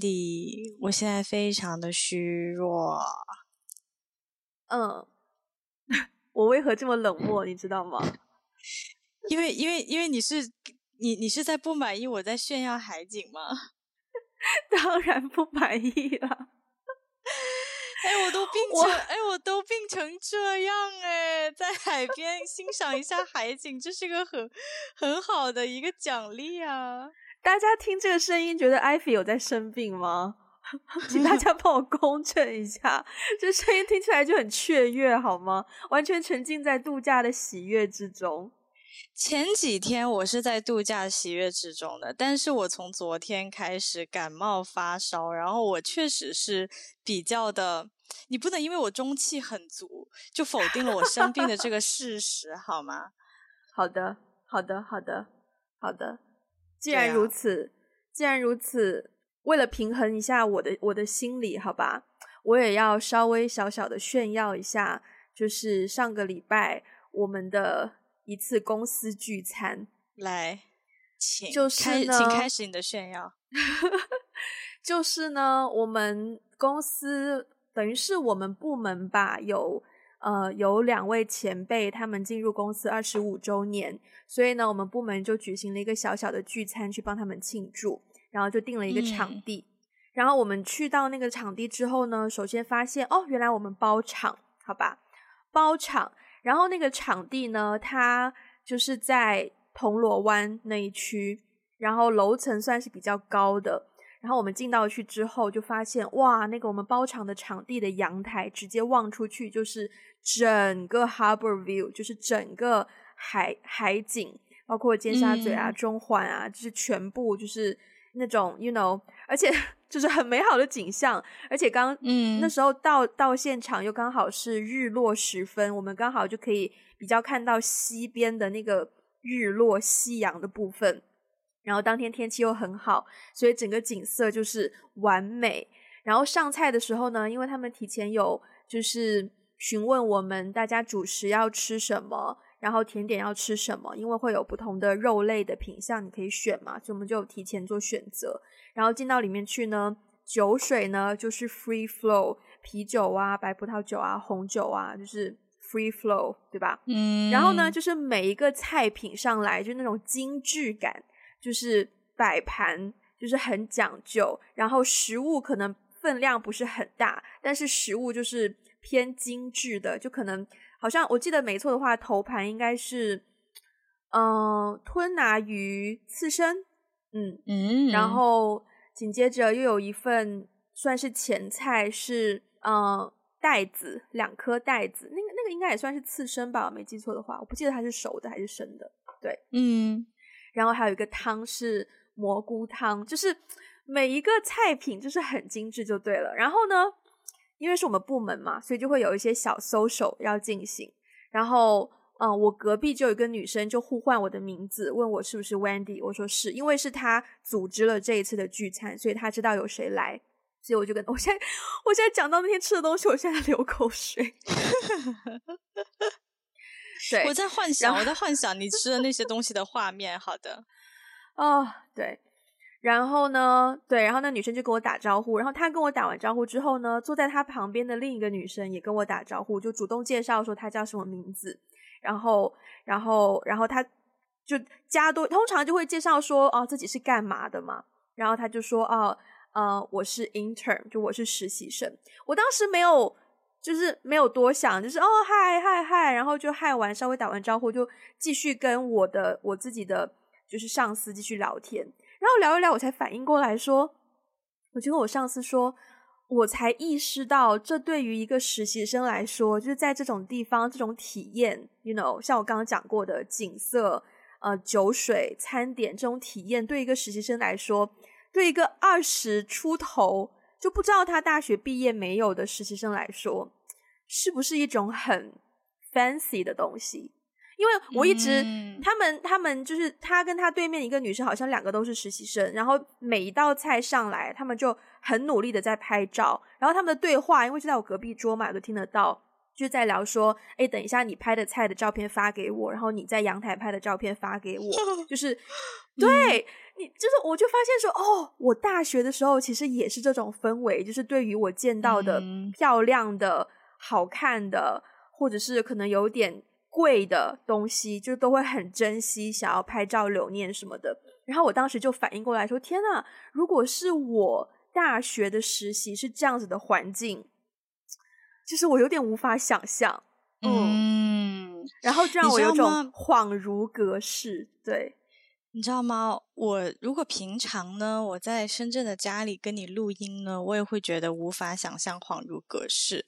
Wendy，我现在非常的虚弱。嗯，我为何这么冷漠？你知道吗？因为，因为，因为你是你，你是在不满意我在炫耀海景吗？当然不满意了。哎，我都病成，哎，我都病成这样，哎，在海边欣赏一下海景，这是个很很好的一个奖励啊！大家听这个声音，觉得艾菲有在生病吗？请大家帮我公证一下，这声音听起来就很雀跃，好吗？完全沉浸在度假的喜悦之中。前几天我是在度假喜悦之中的，但是我从昨天开始感冒发烧，然后我确实是比较的，你不能因为我中气很足就否定了我生病的这个事实，好吗？好的，好的，好的，好的。既然如此，既然如此，为了平衡一下我的我的心理，好吧，我也要稍微小小的炫耀一下，就是上个礼拜我们的。一次公司聚餐，来，请就是呢，请开始你的炫耀。就是呢，我们公司等于是我们部门吧，有呃有两位前辈，他们进入公司二十五周年，所以呢，我们部门就举行了一个小小的聚餐，去帮他们庆祝，然后就定了一个场地。嗯、然后我们去到那个场地之后呢，首先发现哦，原来我们包场，好吧，包场。然后那个场地呢，它就是在铜锣湾那一区，然后楼层算是比较高的。然后我们进到去之后，就发现哇，那个我们包场的场地的阳台直接望出去就是整个 Harbor View，就是整个海海景，包括尖沙咀啊、嗯、中环啊，就是全部就是那种，you know，而且。就是很美好的景象，而且刚嗯那时候到到现场又刚好是日落时分，我们刚好就可以比较看到西边的那个日落夕阳的部分。然后当天天气又很好，所以整个景色就是完美。然后上菜的时候呢，因为他们提前有就是询问我们大家主食要吃什么，然后甜点要吃什么，因为会有不同的肉类的品相你可以选嘛，所以我们就提前做选择。然后进到里面去呢，酒水呢就是 free flow，啤酒啊、白葡萄酒啊、红酒啊，就是 free flow，对吧？嗯。然后呢，就是每一个菜品上来就那种精致感，就是摆盘就是很讲究。然后食物可能分量不是很大，但是食物就是偏精致的，就可能好像我记得没错的话，头盘应该是嗯、呃、吞拿鱼刺身。嗯嗯，然后紧接着又有一份算是前菜是，嗯呃带子两颗带子，那个那个应该也算是刺身吧，我没记错的话，我不记得它是熟的还是生的。对，嗯，然后还有一个汤是蘑菇汤，就是每一个菜品就是很精致就对了。然后呢，因为是我们部门嘛，所以就会有一些小 social 要进行，然后。嗯，我隔壁就有一个女生就呼唤我的名字，问我是不是 Wendy。我说是，因为是她组织了这一次的聚餐，所以她知道有谁来，所以我就跟 我现在我现在讲到那天吃的东西，我现在流口水。对，我在幻想，我在幻想你吃的那些东西的画面。好的，哦，对，然后呢，对，然后那女生就跟我打招呼，然后她跟我打完招呼之后呢，坐在她旁边的另一个女生也跟我打招呼，就主动介绍说她叫什么名字。然后，然后，然后她就加多，通常就会介绍说，哦，自己是干嘛的嘛。然后她就说，哦，呃，我是 intern，就我是实习生。我当时没有，就是没有多想，就是哦，嗨嗨嗨，然后就嗨完，稍微打完招呼，就继续跟我的我自己的就是上司继续聊天。然后聊一聊，我才反应过来说，我就跟我上司说。我才意识到，这对于一个实习生来说，就是在这种地方，这种体验，you know，像我刚刚讲过的景色、呃，酒水、餐点这种体验，对一个实习生来说，对一个二十出头就不知道他大学毕业没有的实习生来说，是不是一种很 fancy 的东西？因为我一直，嗯、他们他们就是他跟他对面一个女生，好像两个都是实习生。然后每一道菜上来，他们就很努力的在拍照。然后他们的对话，因为就在我隔壁桌嘛，我都听得到，就是在聊说：“哎，等一下你拍的菜的照片发给我，然后你在阳台拍的照片发给我。”就是对，你就是，我就发现说，哦，我大学的时候其实也是这种氛围，就是对于我见到的漂亮的、嗯、好看的，或者是可能有点贵的东西，就都会很珍惜，想要拍照留念什么的。然后我当时就反应过来说：“天呐！如果是我大学的实习是这样子的环境，就是我有点无法想象。”嗯，然后这让我有种恍如隔世。对，你知道吗？我如果平常呢，我在深圳的家里跟你录音呢，我也会觉得无法想象，恍如隔世。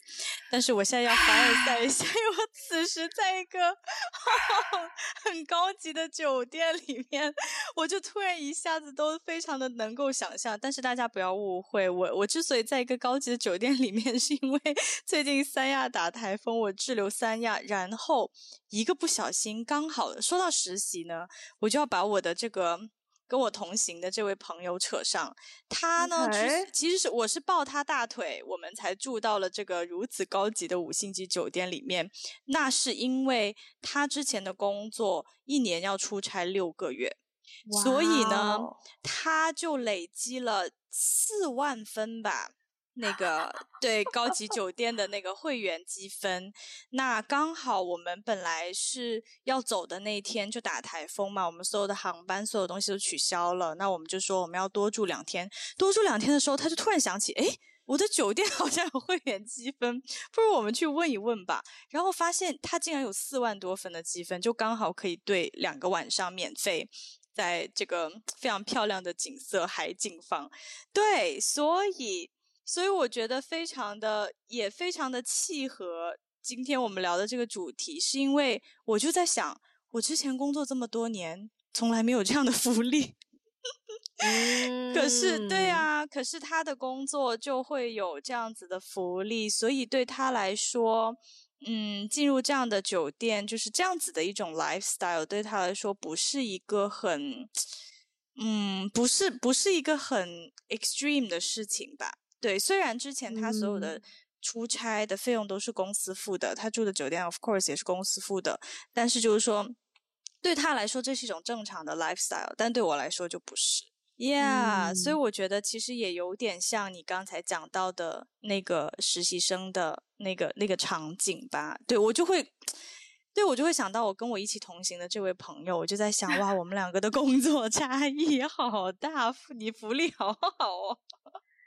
但是我现在要凡尔赛一下，因为我此时在一个 很高级的酒店里面，我就突然一下子都非常的能够想象。但是大家不要误会，我我之所以在一个高级的酒店里面，是因为最近三亚打台风，我滞留三亚，然后一个不小心，刚好说到实习呢，我就要把我的这个。跟我同行的这位朋友扯上，他呢，Okay. 其实是我是抱他大腿，我们才住到了这个如此高级的五星级酒店里面。那是因为他之前的工作一年要出差六个月，Wow. 所以呢，他就累积了四万分吧。那个对高级酒店的那个会员积分，那刚好我们本来是要走的那一天就打台风嘛，我们所有的航班所有东西都取消了，那我们就说我们要多住两天，多住两天的时候，他就突然想起，诶，我的酒店好像有会员积分，不如我们去问一问吧。然后发现他竟然有四万多分的积分，就刚好可以对两个晚上免费，在这个非常漂亮的景色海景房，对，所以。所以我觉得非常的，也非常的契合今天我们聊的这个主题，是因为我就在想，我之前工作这么多年，从来没有这样的福利。可是，对啊，可是他的工作就会有这样子的福利，所以对他来说，嗯，进入这样的酒店，就是这样子的一种 lifestyle，对他来说不是一个很，嗯，不是，不是一个很 extreme 的事情吧。对，虽然之前他所有的出差的费用都是公司付的，嗯、他住的酒店 of course 也是公司付的，但是就是说，对他来说这是一种正常的 lifestyle，但对我来说就不是。Yeah，、嗯、所以我觉得其实也有点像你刚才讲到的那个实习生的那个那个场景吧。对，我就会，对，我就会想到我跟我一起同行的这位朋友，我就在想，哇，我们两个的工作 差异好大，你福利好好哦。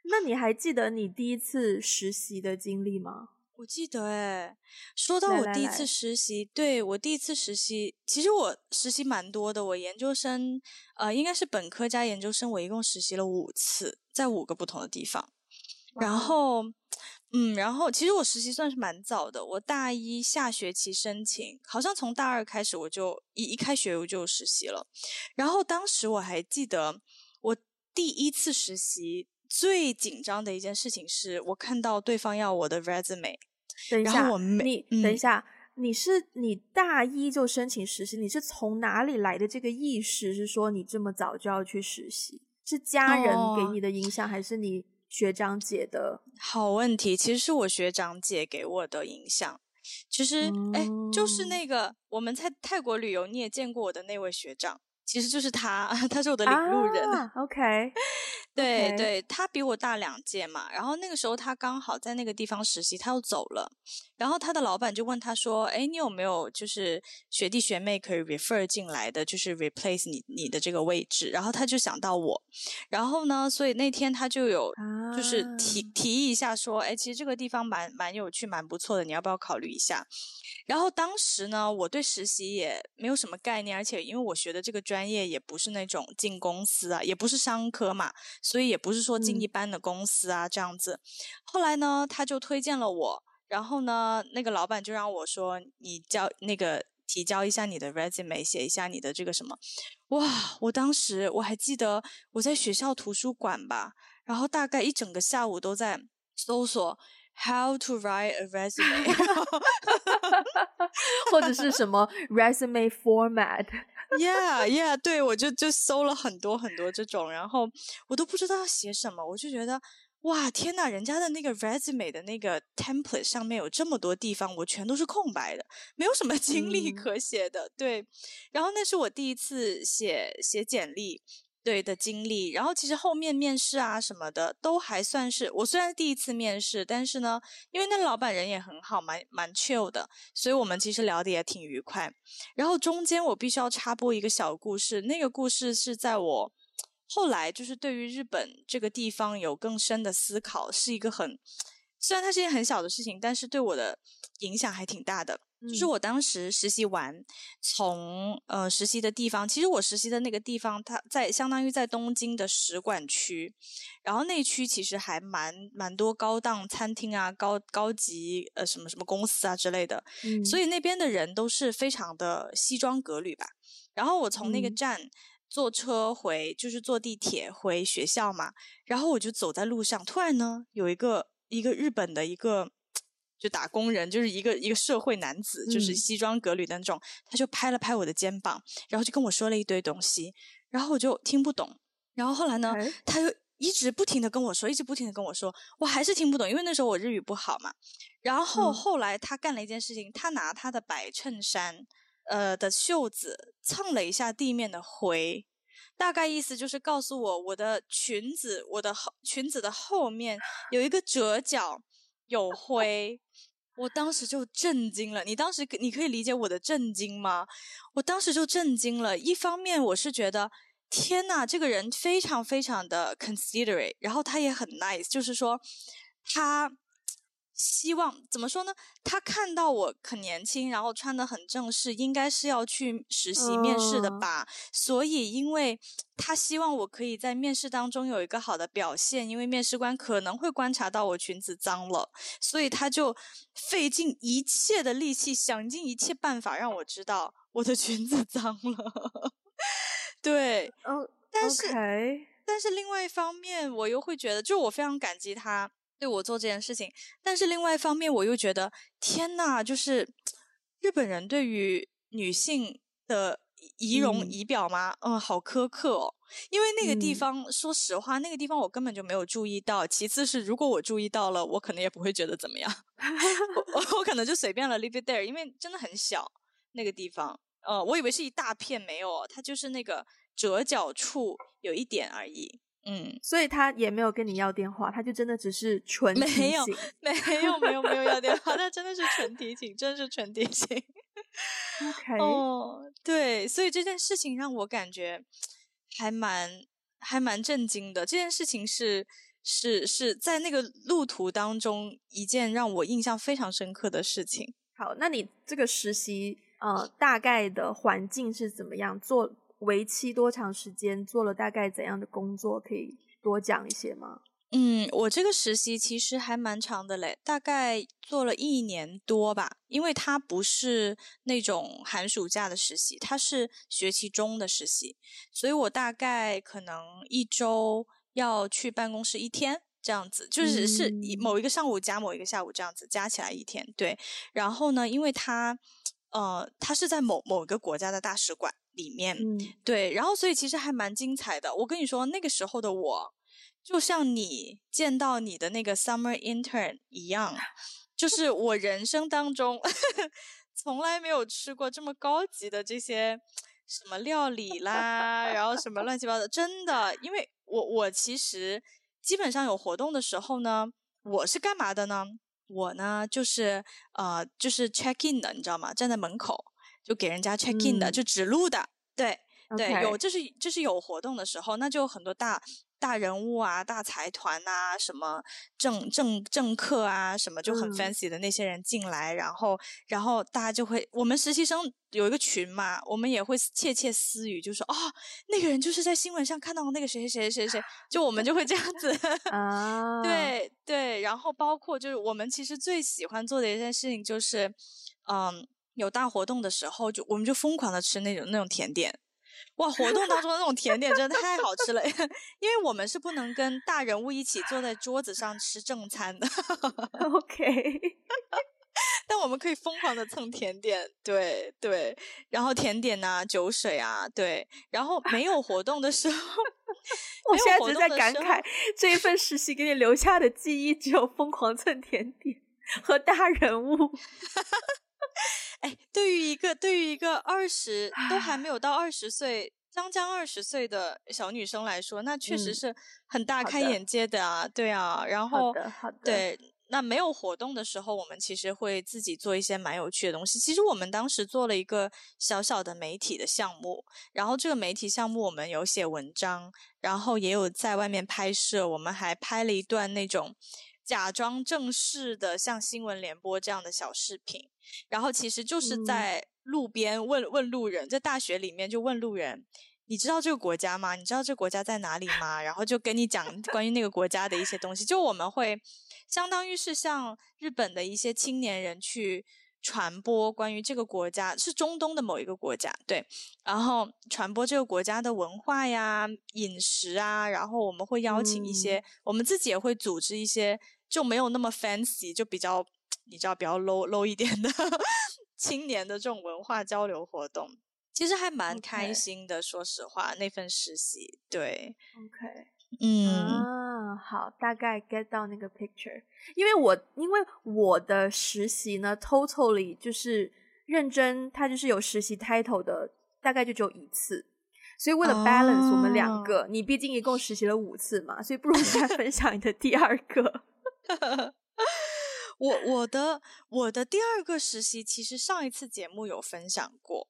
那你还记得你第一次实习的经历吗？我记得诶，说到我第一次实习，来来来对，我第一次实习，其实我实习蛮多的。我研究生，呃，应该是本科加研究生，我一共实习了五次，在五个不同的地方。然后，嗯，然后其实我实习算是蛮早的，我大一下学期申请，好像从大二开始我就一一开学我就实习了。然后当时我还记得，我第一次实习。最紧张的一件事情是我看到对方要我的 resume，等一下，你、嗯、等一下，你是你大一就申请实习，你是从哪里来的这个意识？是说你这么早就要去实习？是家人给你的影响，哦、还是你学长姐的？好问题，其实是我学长姐给我的影响。其实，哎、嗯，就是那个我们在泰国旅游，你也见过我的那位学长。其实就是他，他是我的领路人。啊、OK，对.对，他比我大两届嘛。然后那个时候他刚好在那个地方实习，他又走了。然后他的老板就问他说：“哎，你有没有就是学弟学妹可以 refer 进来的，就是 replace 你你的这个位置？”然后他就想到我。然后呢，所以那天他就有就是提、啊、提议一下说：“哎，其实这个地方蛮蛮有趣，蛮不错的，你要不要考虑一下？”然后当时呢，我对实习也没有什么概念，而且因为我学的这个专业也不是那种进公司啊，也不是商科嘛，所以也不是说进一般的公司啊、嗯、这样子。后来呢，他就推荐了我，然后呢，那个老板就让我说，你交那个提交一下你的 resume，写一下你的这个什么。哇，我当时我还记得我在学校图书馆吧，然后大概一整个下午都在搜索。How to write a resume，或者是什么 resume format？Yeah, yeah，yeah，对，我就就搜了很多很多这种，然后我都不知道要写什么，我就觉得哇，天呐，人家的那个 resume 的那个 template 上面有这么多地方，我全都是空白的，没有什么经历可写的。嗯、对，然后那是我第一次写写简历。对的经历，然后其实后面面试啊什么的都还算是我虽然第一次面试，但是呢，因为那老板人也很好，蛮蛮 chill 的，所以我们其实聊得也挺愉快。然后中间我必须要插播一个小故事，那个故事是在我后来就是对于日本这个地方有更深的思考，是一个很虽然它是一件很小的事情，但是对我的影响还挺大的。就是我当时实习完，从呃实习的地方，其实我实习的那个地方，它在相当于在东京的使馆区，然后那区其实还蛮蛮多高档餐厅啊、高高级呃什么什么公司啊之类的，嗯，所以那边的人都是非常的西装革履吧。然后我从那个站坐车回，就是坐地铁回学校嘛，然后我就走在路上，突然呢有一个一个日本的一个。就打工人，就是一个一个社会男子，就是西装革履的那种，嗯，他就拍了拍我的肩膀，然后就跟我说了一堆东西，然后我就听不懂。然后后来呢，他就一直不停的跟我说，一直不停的跟我说，我还是听不懂，因为那时候我日语不好嘛。然后后来他干了一件事情，他拿他的白衬衫，呃的袖子蹭了一下地面的灰，大概意思就是告诉我，我的裙子，我的后裙子的后面有一个折角。有 灰，我当时就震惊了。你当时你可以理解我的震惊吗？我当时就震惊了。一方面我是觉得，天呐，这个人非常非常的 considerate，然后他也很 nice，就是说他。希望怎么说呢？他看到我很年轻，然后穿的很正式，应该是要去实习面试的吧。Uh. 所以，因为他希望我可以在面试当中有一个好的表现，因为面试官可能会观察到我裙子脏了，所以他就费尽一切的力气，想尽一切办法让我知道我的裙子脏了。对，嗯，uh, 但是.但是另外一方面，我又会觉得，就我非常感激他。对我做这件事情，但是另外一方面，我又觉得天呐，就是日本人对于女性的仪容仪表吗？嗯，嗯，好苛刻哦。因为那个地方，嗯，说实话，那个地方我根本就没有注意到。其次是，如果我注意到了，我可能也不会觉得怎么样，我，我可能就随便了，leave it there，因为真的很小那个地方。呃，我以为是一大片，没有，它就是那个折角处有一点而已。嗯，所以他也没有跟你要电话，他就真的只是纯提醒，没有，没有，没有，没有要电话，他真的是纯提醒，真的是纯提醒。OK，哦，对，所以这件事情让我感觉还蛮还蛮震惊的。这件事情是是是在那个路途当中一件让我印象非常深刻的事情。好，那你这个实习呃，大概的环境是怎么样做？为期多长时间？做了大概怎样的工作？可以多讲一些吗？嗯，我这个实习其实还蛮长的嘞，大概做了一年多吧。因为它不是那种寒暑假的实习，它是学期中的实习，所以我大概可能一周要去办公室一天这样子，就是是某一个上午加某一个下午这样子，加起来一天。对，然后呢，因为它呃，它是在某某个国家的大使馆。里面，嗯，对，然后所以其实还蛮精彩的。我跟你说，那个时候的我，就像你见到你的那个 summer intern 一样，就是我人生当中 从来没有吃过这么高级的这些什么料理啦，然后什么乱七八糟，真的。因为我我其实基本上有活动的时候呢，我是干嘛的呢？我呢就是呃就是 check in 的，你知道吗？站在门口。就给人家 check in 的，嗯、就指路的，对.对，有就是就是有活动的时候，那就很多大大人物啊、大财团啊、什么政政政客啊，什么就很 fancy 的那些人进来，嗯、然后然后大家就会，我们实习生有一个群嘛，我们也会窃窃私语，就说哦，那个人就是在新闻上看到那个谁谁谁谁。谁，就我们就会这样子 啊，对对，然后包括就是我们其实最喜欢做的一件事情就是，嗯。有大活动的时候，就我们就疯狂的吃那种那种甜点，哇！活动当中的那种甜点真的太好吃了，因为我们是不能跟大人物一起坐在桌子上吃正餐的。OK，但我们可以疯狂的蹭甜点，对对，然后甜点啊、酒水啊，对，然后没有活动的时候，我现在只是在感慨这一份实习给你留下的记忆，只有疯狂蹭甜点和大人物。哎，对于一个对于一个二十都还没有到二十岁，将将二十岁的小女生来说，那确实是很大开眼界的啊，嗯、对啊。然后，好的，好的，对，那没有活动的时候，我们其实会自己做一些蛮有趣的东西。其实我们当时做了一个小小的媒体的项目，然后这个媒体项目我们有写文章，然后也有在外面拍摄，我们还拍了一段那种假装正式的像新闻联播这样的小视频，然后其实就是在。嗯路边问问路人，在大学里面就问路人，你知道这个国家吗？你知道这个国家在哪里吗？然后就跟你讲 关于那个国家的一些东西。就我们会相当于是向日本的一些青年人去传播关于这个国家，是中东的某一个国家，对。然后传播这个国家的文化呀、饮食啊，然后我们会邀请一些，嗯、我们自己也会组织一些，就没有那么 fancy，就比较你知道比较 low low 一点的。青年的这种文化交流活动，其实还蛮开心的。说实话，那份实习，对，OK，嗯，啊，好，大概 get 到那个 picture。因为我因为我的实习呢，totally 就是认真，它就是有实习 title 的，大概就只有一次。所以为了 balance 我们两个，oh. 你毕竟一共实习了五次嘛，所以不如你再分享你的第二个。我我的我的第二个实习，其实上一次节目有分享过，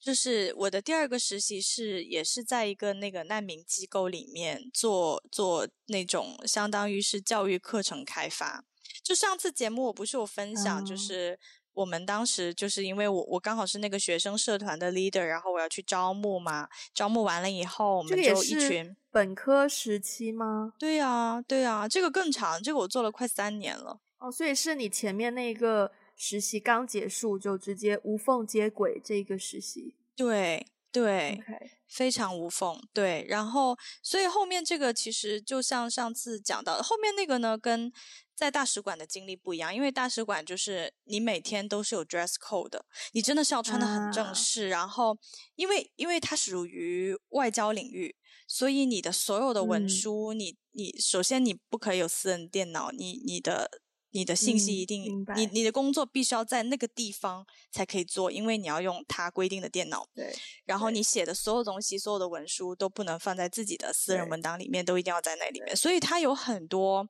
就是我的第二个实习是也是在一个那个难民机构里面做做那种相当于是教育课程开发。就上次节目我不是有分享，就是我们当时就是因为我我刚好是那个学生社团的 leader，然后我要去招募嘛，招募完了以后我们就一群本科时期吗？对呀对呀，这个更长，这个我做了快三年了。哦，所以是你前面那个实习刚结束就直接无缝接轨这个实习？对对，Okay. 非常无缝。对，然后所以后面这个其实就像上次讲到的，后面那个呢跟在大使馆的经历不一样，因为大使馆就是你每天都是有 dress code 的，你真的是要穿的很正式。啊、然后因为因为它属于外交领域，所以你的所有的文书，嗯、你你首先你不可以有私人电脑，你你的。你的信息一定，嗯、你你的工作必须要在那个地方才可以做，因为你要用它规定的电脑。对。然后你写的所有东西，所有的文书都不能放在自己的私人文档里面，都一定要在那里面。所以它有很多，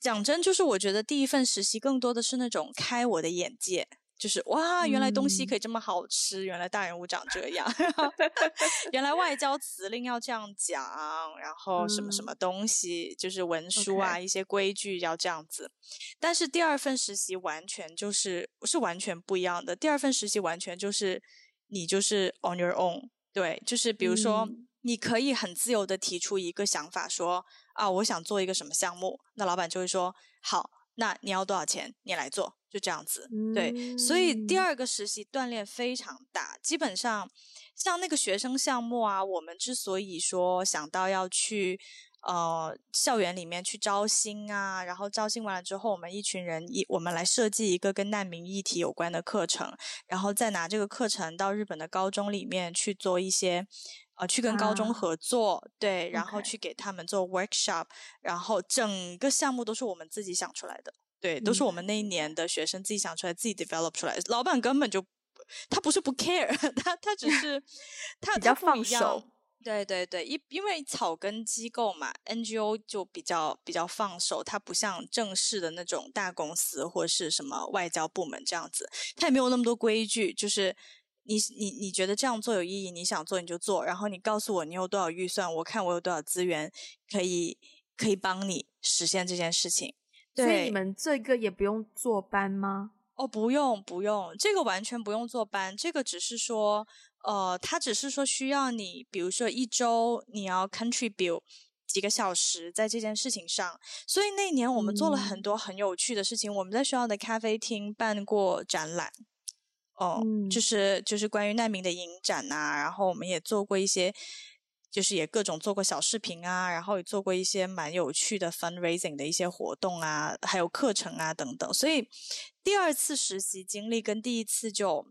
讲真，就是我觉得第一份实习更多的是那种开我的眼界。就是哇，原来东西可以这么好吃，嗯、原来大人物长这样，原来外交辞令要这样讲，然后什么什么东西，嗯、就是文书啊.一些规矩要这样子。但是第二份实习完全就是是完全不一样的，第二份实习完全就是你就是 on your own，对，就是比如说、嗯、你可以很自由的提出一个想法说，说啊，我想做一个什么项目，那老板就会说好，那你要多少钱，你来做。就这样子，对，所以第二个实习锻炼非常大。基本上，像那个学生项目啊，我们之所以说想到要去呃校园里面去招新啊，然后招新完了之后，我们一群人一我们来设计一个跟难民议题有关的课程，然后再拿这个课程到日本的高中里面去做一些呃去跟高中合作，啊、对，然后去给他们做 workshop，Okay. 然后整个项目都是我们自己想出来的。对，都是我们那一年的学生自己想出来，自己 develop 出来。老板根本就，他不是不 care，他他只是 他比较放手。对对对，因因为草根机构嘛，NGO 就比较比较放手，它不像正式的那种大公司或是什么外交部门这样子，它也没有那么多规矩。就是你你你觉得这样做有意义，你想做你就做，然后你告诉我你有多少预算，我看我有多少资源可以可以帮你实现这件事情。对所以你们这个也不用坐班吗？哦，不用不用，这个完全不用坐班，这个只是说，呃，他只是说需要你，比如说一周你要 contribute 几个小时在这件事情上。所以那年我们做了很多很有趣的事情，嗯、我们在学校的咖啡厅办过展览，哦，嗯、就是就是关于难民的影展啊，然后我们也做过一些。就是也各种做过小视频啊，然后也做过一些蛮有趣的 fundraising 的一些活动啊，还有课程啊等等。所以第二次实习经历跟第一次就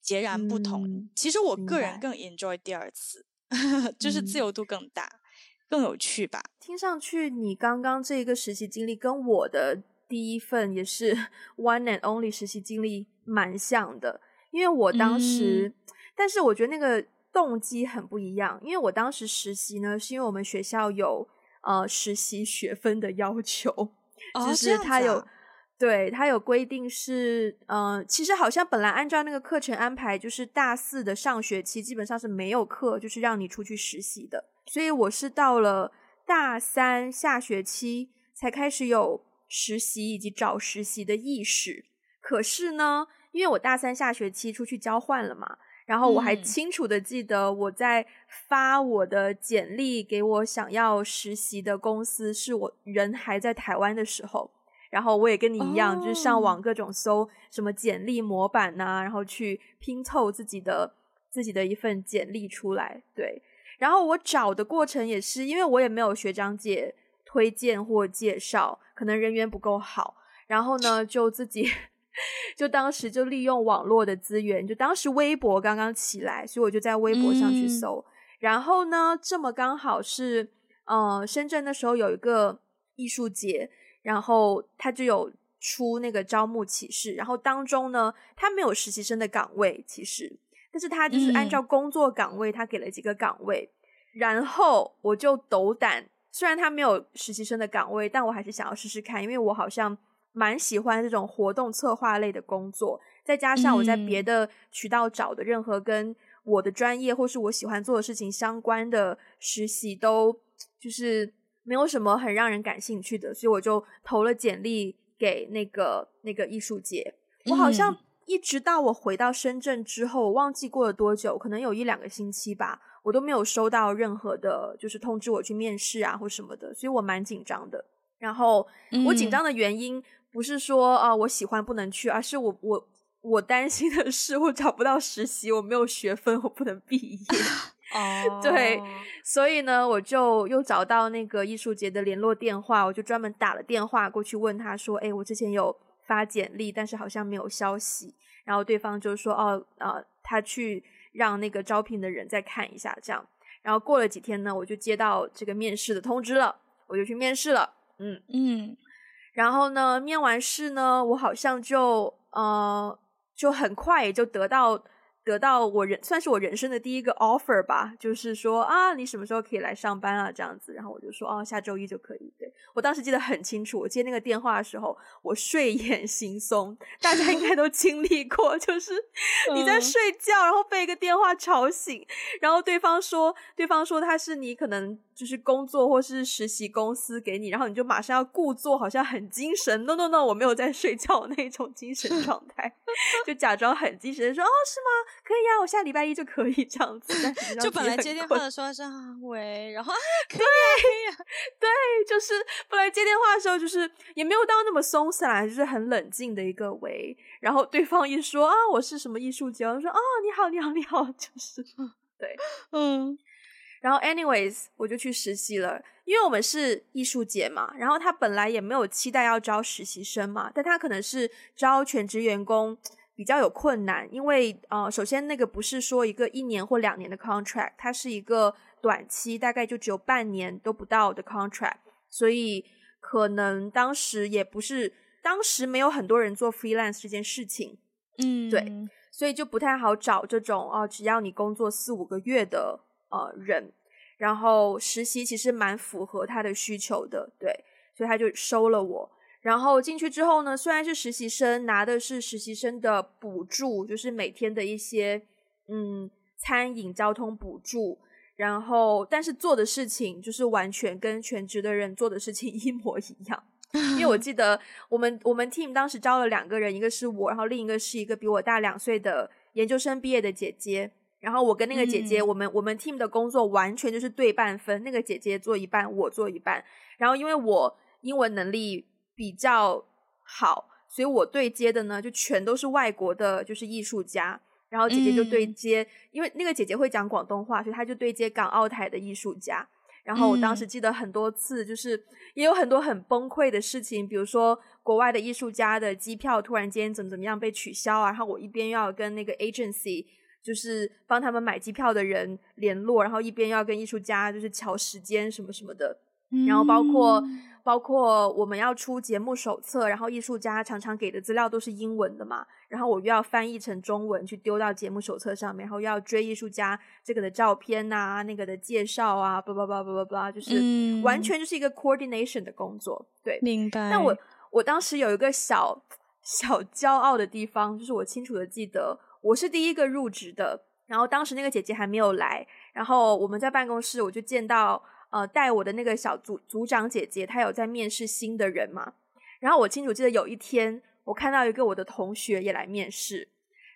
截然不同。嗯、其实我个人更 enjoy 第二次，白 就是自由度更大，嗯、更有趣吧。听上去你刚刚这个实习经历跟我的第一份也是 one and only 实习经历蛮像的，因为我当时，嗯、但是我觉得那个。动机很不一样，因为我当时实习呢，是因为我们学校有呃实习学分的要求，哦、就是他有。对，他有规定是，嗯、呃，其实好像本来按照那个课程安排，就是大四的上学期基本上是没有课，就是让你出去实习的。所以我是到了大三下学期才开始有实习以及找实习的意识。可是呢，因为我大三下学期出去交换了嘛，然后我还清楚的记得我在发我的简历给我想要实习的公司，是我人还在台湾的时候。然后我也跟你一样，oh. 就是上网各种搜什么简历模板呐、啊，然后去拼凑自己的自己的一份简历出来。对，然后我找的过程也是，因为我也没有学长姐推荐或介绍，可能人缘不够好。然后呢，就自己就当时就利用网络的资源，就当时微博刚刚起来，所以我就在微博上去搜。嗯、然后呢，这么刚好是呃，深圳那时候有一个艺术节。然后他就有出那个招募启事，然后当中呢，他没有实习生的岗位，其实，但是他就是按照工作岗位，他给了几个岗位，嗯、然后我就斗胆，虽然他没有实习生的岗位，但我还是想要试试看，因为我好像蛮喜欢这种活动策划类的工作，再加上我在别的渠道找的任何跟我的专业或是我喜欢做的事情相关的实习，都就是。没有什么很让人感兴趣的，所以我就投了简历给那个那个艺术节。我好像一直到我回到深圳之后，我忘记过了多久，可能有一两个星期吧，我都没有收到任何的，就是通知我去面试啊或什么的，所以我蛮紧张的。然后我紧张的原因不是说啊、呃、我喜欢不能去，而是我我我担心的是我找不到实习，我没有学分，我不能毕业。哦，oh. 对，所以呢，我就又找到那个艺术节的联络电话，我就专门打了电话过去问他说：“哎，我之前有发简历，但是好像没有消息。”然后对方就说：“哦，呃，他去让那个招聘的人再看一下，这样。”然后过了几天呢，我就接到这个面试的通知了，我就去面试了。嗯嗯，然后呢，面完试呢，我好像就呃就很快也就得到。得到我人算是我人生的第一个 offer 吧，就是说啊，你什么时候可以来上班啊？这样子，然后我就说哦，下周一就可以。对，我当时记得很清楚，我接那个电话的时候，我睡眼惺忪，大家应该都经历过，就是你在睡觉，然后被一个电话吵醒，然后对方说，对方说他是你可能就是工作或是实习公司给你，然后你就马上要故作好像很精神，no no no，我没有在睡觉那种精神 状态，就假装很精神的说哦，是吗？可以呀、啊，我下礼拜一就可以这样子。就本来接电话的时候是啊喂，然后啊可以呀，对，就是本来接电话的时候就是也没有到那么松散，就是很冷静的一个喂。然后对方一说啊，我是什么艺术家，我说哦，你好，你好，你好，就是 对，嗯。然后，anyways，我就去实习了，因为我们是艺术节嘛。然后他本来也没有期待要招实习生嘛，但他可能是招全职员工。比较有困难，因为呃，首先那个不是说一个一年或两年的 contract，它是一个短期，大概就只有半年都不到的 contract，所以可能当时也不是，当时没有很多人做 freelance 这件事情，嗯，对，所以就不太好找这种哦、呃，只要你工作四五个月的呃人，然后实习其实蛮符合他的需求的，对，所以他就收了我。然后进去之后呢，虽然是实习生，拿的是实习生的补助，就是每天的一些嗯餐饮、交通补助。然后，但是做的事情就是完全跟全职的人做的事情 一模一样。因为我记得我们我们 team 当时招了两个人，一个是我，然后另一个是一个比我大两岁的研究生毕业的姐姐。然后我跟那个姐姐，嗯、我们我们 team 的工作完全就是对半分，那个姐姐做一半，我做一半。然后因为我英文能力。比较好，所以我对接的呢，就全都是外国的，就是艺术家。然后姐姐就对接，嗯、因为那个姐姐会讲广东话，所以她就对接港澳台的艺术家。然后我当时记得很多次，就是也有很多很崩溃的事情，比如说国外的艺术家的机票突然间怎么怎么样被取消啊，然后我一边要跟那个 agency，就是帮他们买机票的人联络，然后一边要跟艺术家就是瞧时间什么什么的。然后包括。包括我们要出节目手册，然后艺术家常常给的资料都是英文的嘛，然后我又要翻译成中文去丢到节目手册上面，然后又要追艺术家这个的照片啊，那个的介绍啊，叭叭叭叭叭叭，就是完全就是一个 coordination 的工作。对，明白。那我我当时有一个小小骄傲的地方，就是我清楚的记得我是第一个入职的，然后当时那个姐姐还没有来，然后我们在办公室我就见到。呃，带我的那个小组组长姐姐，她有在面试新的人嘛？然后我清楚记得有一天，我看到一个我的同学也来面试，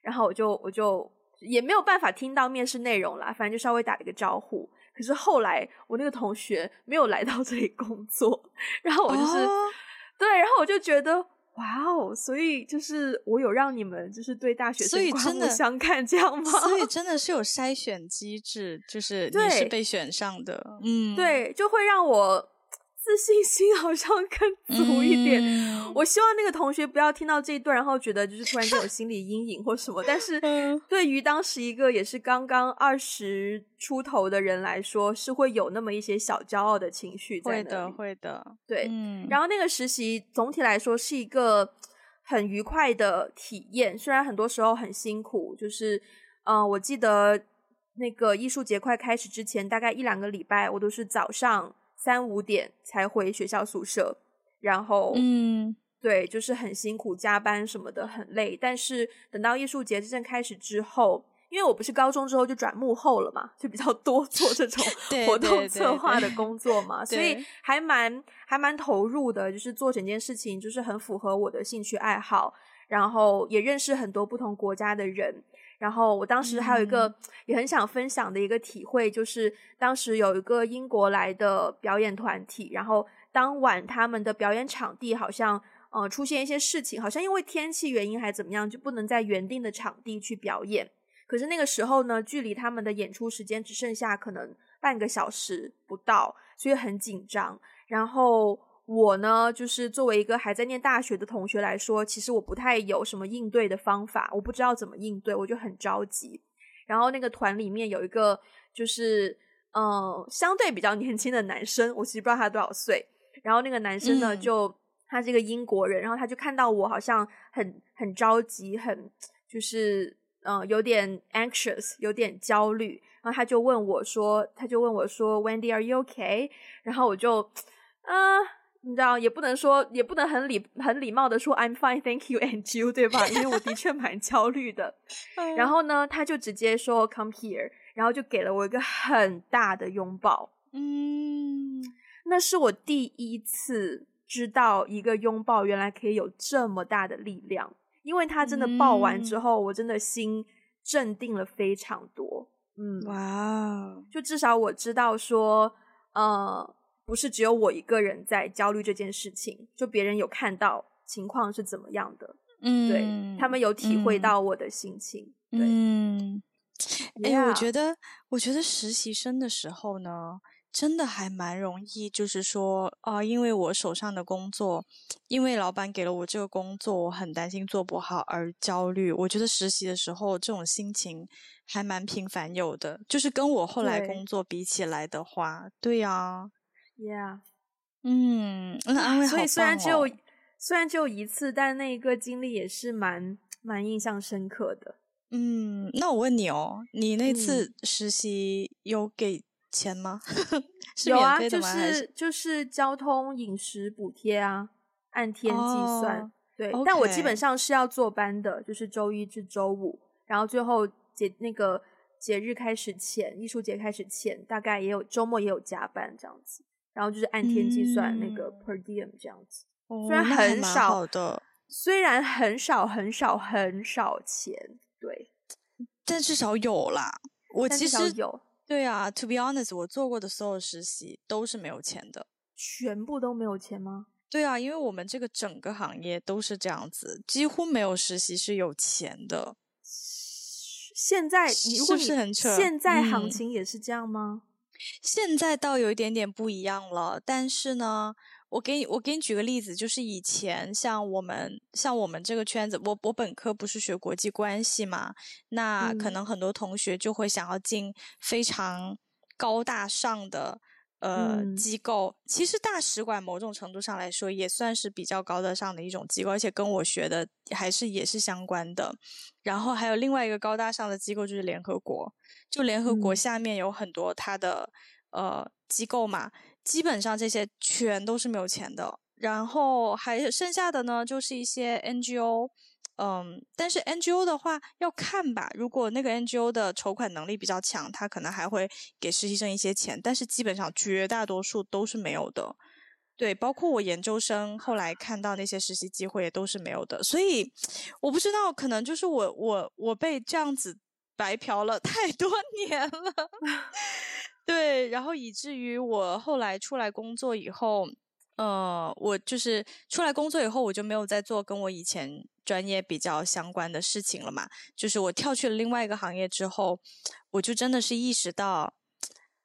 然后我就我就也没有办法听到面试内容啦，反正就稍微打了一个招呼。可是后来我那个同学没有来到这里工作，然后我就是、哦、对，然后我就觉得。哇哦！所以就是我有让你们就是对大学生刮目相看这样吗？所以真的是有筛选机制，就是你是被选上的，嗯，对，就会让我。自信心好像更足一点。嗯。我希望那个同学不要听到这一段，然后觉得就是突然间有心理阴影或什么。但是对于当时一个也是刚刚二十出头的人来说，是会有那么一些小骄傲的情绪在。会的，会的。对，嗯。然后那个实习总体来说是一个很愉快的体验，虽然很多时候很辛苦。就是，嗯、呃，我记得那个艺术节快开始之前，大概一两个礼拜，我都是早上。三五点才回学校宿舍，然后，嗯，对，就是很辛苦，加班什么的很累。但是等到艺术节真正开始之后，因为我不是高中之后就转幕后了嘛，就比较多 做这种 活动策划的工作嘛，所以还蛮还蛮投入的，就是做整件事情就是很符合我的兴趣爱好，然后也认识很多不同国家的人。然后我当时还有一个也很想分享的一个体会，就是当时有一个英国来的表演团体，然后当晚他们的表演场地好像呃出现一些事情，好像因为天气原因还怎么样，就不能在原定的场地去表演。可是那个时候呢，距离他们的演出时间只剩下可能半个小时不到，所以很紧张。然后。我呢，就是作为一个还在念大学的同学来说，其实我不太有什么应对的方法，我不知道怎么应对，我就很着急。然后那个团里面有一个就是嗯、呃，相对比较年轻的男生，我其实不知道他多少岁。然后那个男生呢，嗯、就他是一个英国人，然后他就看到我好像很很着急，很就是嗯、呃，有点 anxious，有点焦虑。然后他就问我说，他就问我说，Wendy，Are you okay？然后我就啊。呃你知道，也不能说，也不能很礼很礼貌的说 I'm fine, thank you and you，对吧？因为我的确 蛮焦虑的。然后呢，他就直接说 Come here，然后就给了我一个很大的拥抱。嗯，那是我第一次知道一个拥抱原来可以有这么大的力量，因为他真的抱完之后，我真的心镇定了非常多。嗯，哇，就至少我知道说，呃。不是只有我一个人在焦虑这件事情，就别人有看到情况是怎么样的，嗯，对，他们有体会到我的心情，嗯、对，嗯，哎、欸，我觉得，我觉得实习生的时候呢，真的还蛮容易，就是说啊、呃，因为我手上的工作，因为老板给了我这个工作，我很担心做不好而焦虑。我觉得实习的时候这种心情还蛮频繁有的，就是跟我后来工作比起来的话，对呀。啊 Yeah，嗯，那安慰哦。所以虽然只有虽然只有一次，但那一个经历也是蛮蛮印象深刻的。嗯，那我问你哦，你那次实习有给钱吗？嗯、是有啊，就是就是交通饮食补贴啊，按天计算。Oh, 对，okay. 但我基本上是要坐班的，就是周一至周五，然后最后节那个节日开始前，艺术节开始前，大概也有周末也有加班这样子。然后就是按天计算那个 per diem 这样子，嗯、虽然很少的，虽然很少很少很少钱，对，但至少有啦。我其实有，对啊，to be honest，我做过的所有实习都是没有钱的，全部都没有钱吗？对啊，因为我们这个整个行业都是这样子，几乎没有实习是有钱的。现在如果你是不是很扯？现在行情也是这样吗？嗯现在倒有一点点不一样了，但是呢，我给你我给你举个例子，就是以前像我们像我们这个圈子，我我本科不是学国际关系嘛，那可能很多同学就会想要进非常高大上的呃、嗯、机构，其实大使馆某种程度上来说也算是比较高大上的一种机构，而且跟我学的还是也是相关的。然后还有另外一个高大上的机构就是联合国，就联合国下面有很多它的、嗯、呃机构嘛，基本上这些全都是没有钱的。然后还剩下的呢，就是一些 NGO。嗯，但是 NGO 的话要看吧。如果那个 NGO 的筹款能力比较强，他可能还会给实习生一些钱。但是基本上绝大多数都是没有的。对，包括我研究生后来看到那些实习机会也都是没有的。所以我不知道，可能就是我我我被这样子白嫖了 太多年了。对，然后以至于我后来出来工作以后，呃，我就是出来工作以后，我就没有再做跟我以前。专业比较相关的事情了嘛，就是我跳去了另外一个行业之后，我就真的是意识到，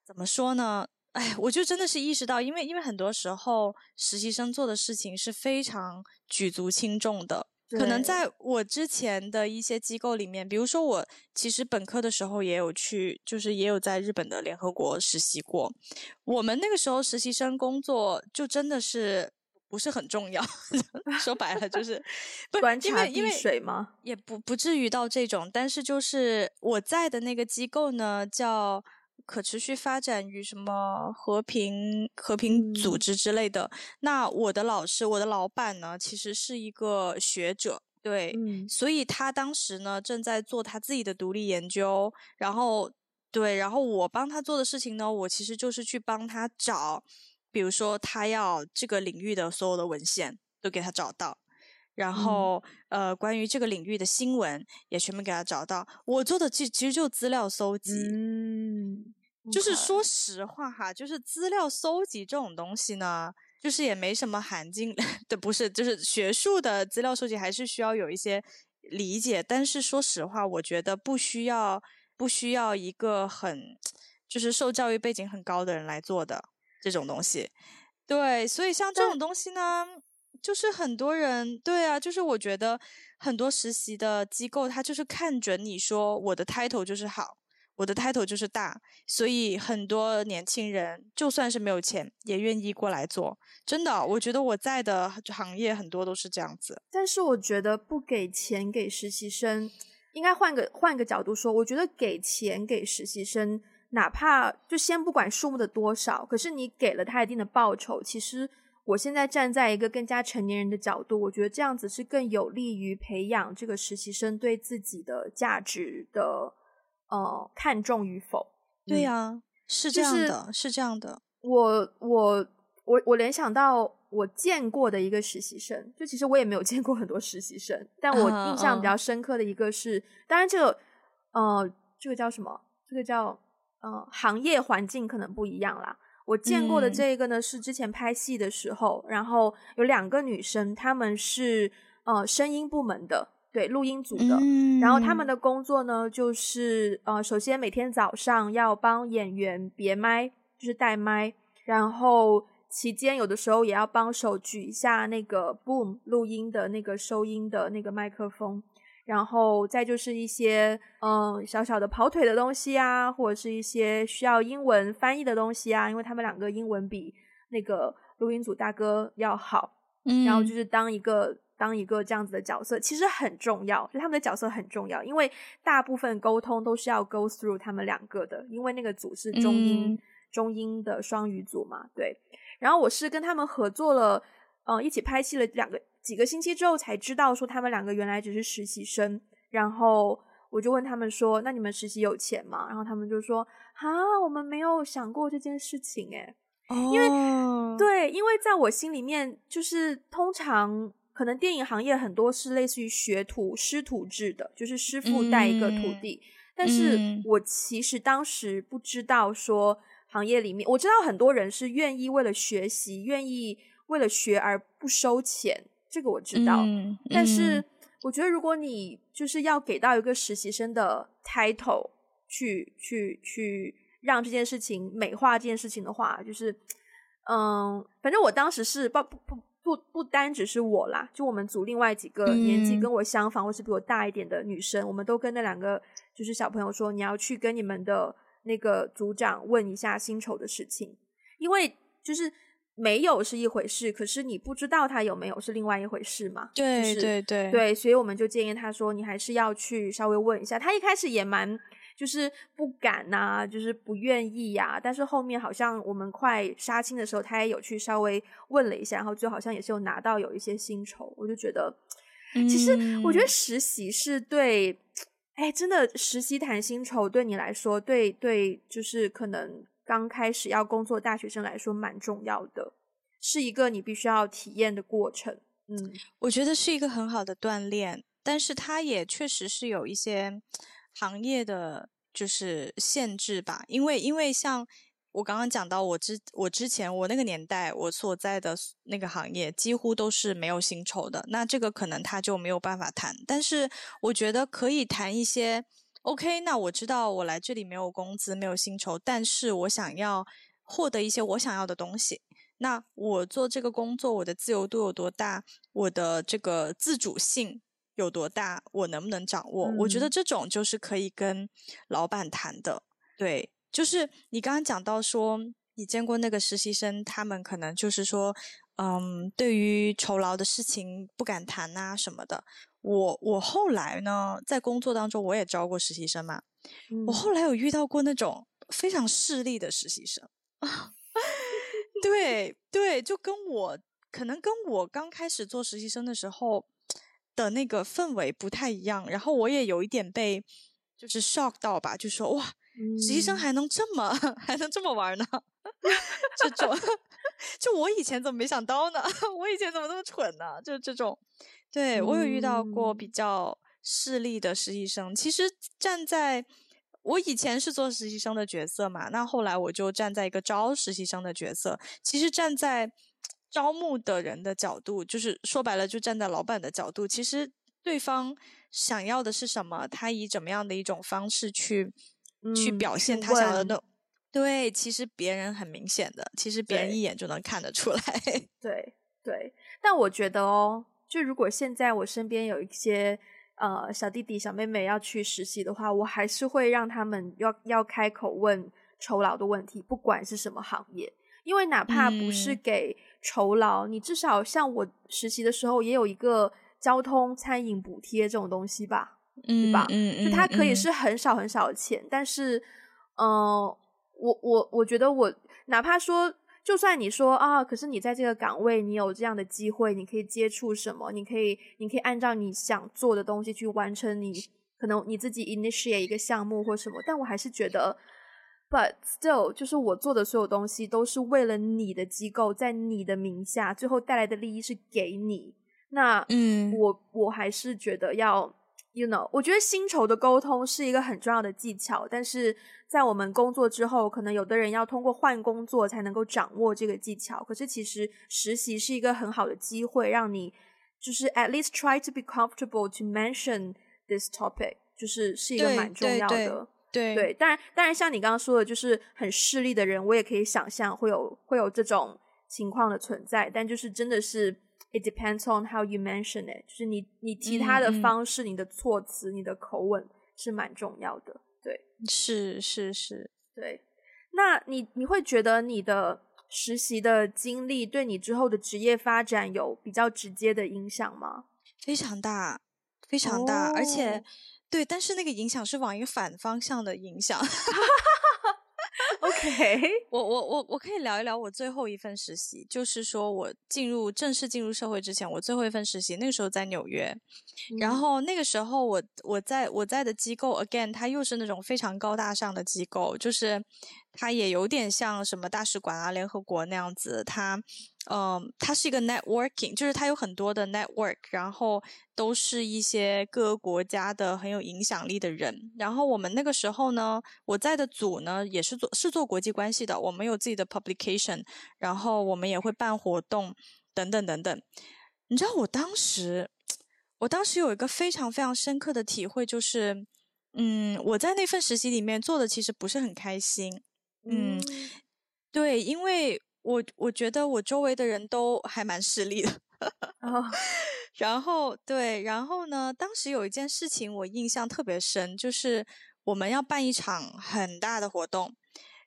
怎么说呢？哎，我就真的是意识到，因为因为很多时候实习生做的事情是非常举足轻重的。可能在我之前的一些机构里面，比如说我其实本科的时候也有去，就是也有在日本的联合国实习过。我们那个时候实习生工作就真的是。不是很重要，说白了就 是不观察递水吗？也不不至于到这种，但是就是我在的那个机构呢，叫可持续发展与什么和平和平组织之类的。嗯、那我的老师，我的老板呢，其实是一个学者，对，嗯、所以他当时呢正在做他自己的独立研究，然后对，然后我帮他做的事情呢，我其实就是去帮他找。比如说，他要这个领域的所有的文献都给他找到，然后、嗯、呃，关于这个领域的新闻也全部给他找到。我做的其其实就资料搜集，嗯，就是说实话哈，就是资料搜集这种东西呢，就是也没什么含金的，不是，就是学术的资料搜集还是需要有一些理解。但是说实话，我觉得不需要不需要一个很就是受教育背景很高的人来做的。这种东西，对，所以像这种东西呢，就是很多人，对啊，就是我觉得很多实习的机构，他就是看准你说我的 title 就是好，我的 title 就是大，所以很多年轻人就算是没有钱，也愿意过来做。真的，我觉得我在的行业很多都是这样子。但是我觉得不给钱给实习生，应该换个换个角度说，我觉得给钱给实习生。哪怕就先不管数目的多少，可是你给了他一定的报酬，其实我现在站在一个更加成年人的角度，我觉得这样子是更有利于培养这个实习生对自己的价值的呃看重与否。对呀、啊，是这样的，是这样的。我我我我联想到我见过的一个实习生，就其实我也没有见过很多实习生，但我印象比较深刻的一个是，uh, uh. 当然这个呃这个叫什么？这个叫。嗯，行业环境可能不一样啦。我见过的这个呢，是之前拍戏的时候，嗯、然后有两个女生，她们是呃声音部门的，对，录音组的。嗯、然后她们的工作呢，就是呃，首先每天早上要帮演员别麦，就是带麦，然后期间有的时候也要帮手举一下那个 boom 录音的那个收音的那个麦克风。然后再就是一些嗯小小的跑腿的东西啊，或者是一些需要英文翻译的东西啊，因为他们两个英文比那个录音组大哥要好，嗯，然后就是当一个当一个这样子的角色，其实很重要，就他们的角色很重要，因为大部分沟通都是要 go through 他们两个的，因为那个组是中英、嗯、中英的双语组嘛，对。然后我是跟他们合作了，嗯，一起拍戏了两个。几个星期之后才知道，说他们两个原来只是实习生。然后我就问他们说：“那你们实习有钱吗？”然后他们就说：“啊，我们没有想过这件事情。”哎，因为对，因为在我心里面，就是通常可能电影行业很多是类似于学徒师徒制的，就是师傅带一个徒弟。嗯、但是我其实当时不知道说行业里面，我知道很多人是愿意为了学习，愿意为了学而不收钱。这个我知道，但是我觉得如果你就是要给到一个实习生的 title 去去去让这件事情美化这件事情的话，就是嗯，反正我当时是不不不不不单只是我啦，就我们组另外几个年纪跟我相仿、嗯、或是比我大一点的女生，我们都跟那两个就是小朋友说，你要去跟你们的那个组长问一下薪酬的事情。因为就是没有是一回事，可是你不知道他有没有是另外一回事嘛。对、就是、对对对，所以我们就建议他说，你还是要去稍微问一下。他一开始也蛮。就是不敢呐、啊，就是不愿意呀、啊。但是后面好像我们快杀青的时候，他也有去稍微问了一下，然后最后好像也是有拿到有一些薪酬。我就觉得，其实我觉得实习是对，哎，真的实习谈薪酬对你来说，对对，就是可能刚开始要工作大学生来说蛮重要的，是一个你必须要体验的过程。嗯，我觉得是一个很好的锻炼，但是它也确实是有一些。行业的就是限制吧，因为因为像我刚刚讲到，我之我之前我那个年代我所在的那个行业几乎都是没有薪酬的，那这个可能他就没有办法谈。但是我觉得可以谈一些，OK，那我知道我来这里没有工资，没有薪酬，但是我想要获得一些我想要的东西。那我做这个工作，我的自由度有多大？我的这个自主性。有多大，我能不能掌握？嗯。我觉得这种就是可以跟老板谈的。对，就是你刚刚讲到说，你见过那个实习生，他们可能就是说，嗯，对于酬劳的事情不敢谈啊什么的。我我后来呢，在工作当中我也招过实习生嘛，嗯。我后来有遇到过那种非常势利的实习生。对对，就跟我可能跟我刚开始做实习生的时候。的那个氛围不太一样，然后我也有一点被就是 shock 到吧，就说哇，实习生还能这么 还能这么玩呢？这种就我以前怎么没想到呢？我以前怎么那么蠢呢？就这种，对，我有遇到过比较势利的实习生。其实站在我以前是做实习生的角色嘛，那后来我就站在一个招实习生的角色。其实站在招募的人的角度，就是说白了，就站在老板的角度，其实对方想要的是什么，他以怎么样的一种方式去、嗯、去表现他想要的，对，其实别人很明显的，其实别人一眼就能看得出来。对 对，对，但我觉得哦，就如果现在我身边有一些呃小弟弟小妹妹要去实习的话，我还是会让他们要要开口问酬劳的问题，不管是什么行业。因为哪怕不是给酬劳，嗯，你至少像我实习的时候也有一个交通餐饮补贴这种东西吧，嗯，对吧？嗯，就它可以是很少很少的钱，嗯，但是，嗯，呃，我我我觉得我哪怕说，就算你说啊，可是你在这个岗位，你有这样的机会，你可以接触什么？你可以你可以按照你想做的东西去完成你可能你自己 initiate 一个项目或什么，但我还是觉得。But still，就是我做的所有东西都是为了你的机构，在你的名下，最后带来的利益是给你。那，嗯，我我还是觉得要，you know，我觉得薪酬的沟通是一个很重要的技巧。但是在我们工作之后，可能有的人要通过换工作才能够掌握这个技巧。可是其实实习是一个很好的机会，让你就是 at least try to be comfortable to mention this topic，就是是一个蛮重要的。对对当然，当然，像你刚刚说的，就是很势利的人，我也可以想象会有会有这种情况的存在。但就是真的是，it depends on how you mention it，就是你你提他的方式、嗯、你的措辞、你的口吻是蛮重要的。对，是是是，对。那你你会觉得你的实习的经历对你之后的职业发展有比较直接的影响吗？非常大，非常大，哦、而且。对，但是那个影响是往一个反方向的影响。OK，我我我我可以聊一聊我最后一份实习，就是说我进入正式进入社会之前，我最后一份实习那个时候在纽约，嗯、然后那个时候我我在我在的机构，again，它又是那种非常高大上的机构，就是它也有点像什么大使馆啊、联合国那样子，它。嗯，它是一个 networking，就是它有很多的 network，然后都是一些各个国家的很有影响力的人。然后我们那个时候呢，我在的组呢也是做是做国际关系的，我们有自己的 publication，然后我们也会办活动等等等等。你知道我当时，我当时有一个非常非常深刻的体会，就是，嗯，我在那份实习里面做的其实不是很开心，嗯，对，因为。我我觉得我周围的人都还蛮势利的，oh. 然后对，然后呢，当时有一件事情我印象特别深，就是我们要办一场很大的活动，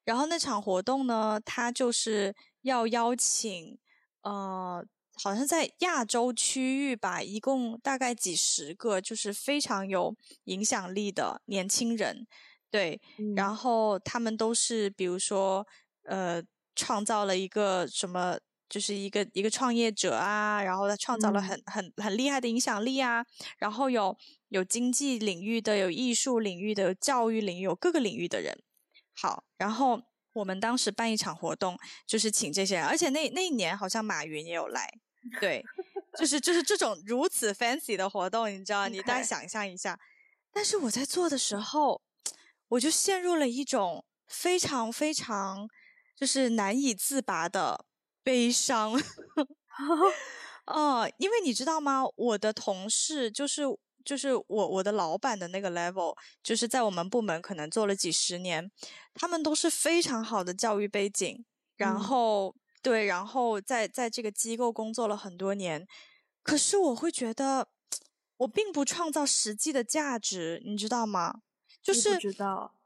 然后那场活动呢，它就是要邀请，呃，好像在亚洲区域吧，一共大概几十个，就是非常有影响力的年轻人，对，嗯、然后他们都是，比如说，呃，创造了一个什么，就是一个一个创业者啊，然后他创造了很、嗯、很很厉害的影响力啊，然后有有经济领域的，有艺术领域的，有教育领域，有各个领域的人。好，然后我们当时办一场活动，就是请这些人，而且那那一年好像马云也有来，对，就是就是这种如此 fancy 的活动，你知道，你大家想象一下。但是我在做的时候，我就陷入了一种非常非常就是难以自拔的悲伤。哦、呃，因为你知道吗？我的同事就是。就是我我的老板的那个 level，就是在我们部门可能做了几十年，他们都是非常好的教育背景，然后、嗯、对，然后在在这个机构工作了很多年，可是我会觉得我并不创造实际的价值，你知道吗？就是不知道，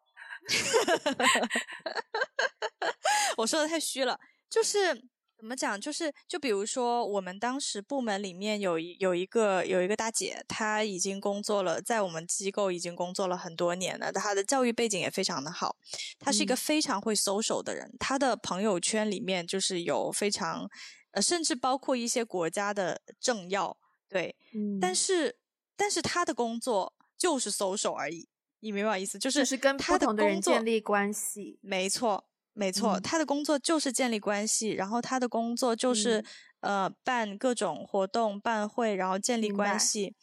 我说的太虚了，就是。怎么讲？就是就比如说，我们当时部门里面有一有一个有一个大姐，她已经工作了，在我们机构已经工作了很多年了。她的教育背景也非常的好，她是一个非常会 social 的人。她的朋友圈里面就是有非常呃，甚至包括一些国家的政要，对。嗯。但是但是她的工作就是 social 而已，你明白我意思？就是是跟不同的人建立关系。没错。没错，他的工作就是建立关系，然后他的工作就是、嗯、呃办各种活动、办会，然后建立关系。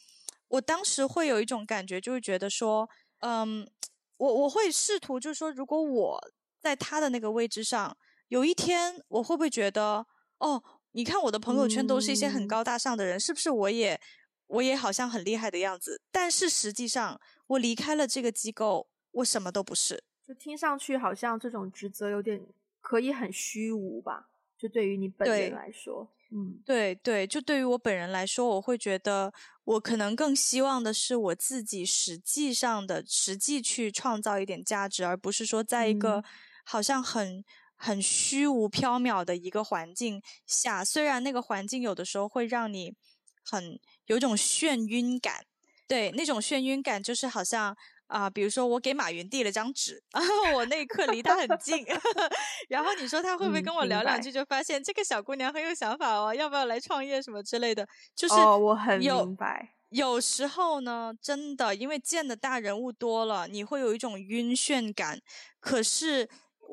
我当时会有一种感觉，就是觉得说，嗯，我我会试图就是说，如果我在他的那个位置上，有一天我会不会觉得，哦，你看我的朋友圈都是一些很高大上的人，嗯、是不是我也我也好像很厉害的样子？但是实际上，我离开了这个机构，我什么都不是。就听上去好像这种职责有点可以很虚无吧？就对于你本人来说，嗯，对对，就对于我本人来说，我会觉得我可能更希望的是我自己实际上的实际去创造一点价值，而不是说在一个好像很、嗯、很虚无缥缈的一个环境下。虽然那个环境有的时候会让你很有一种眩晕感，对，那种眩晕感就是好像。啊，比如说我给马云递了张纸，然后我那一刻离他很近 然后你说他会不会跟我聊两句，就发现这个小姑娘很有想法哦，要不要来创业什么之类的？就是哦，我很明白。有时候呢，真的因为见的大人物多了，你会有一种晕眩感。可是。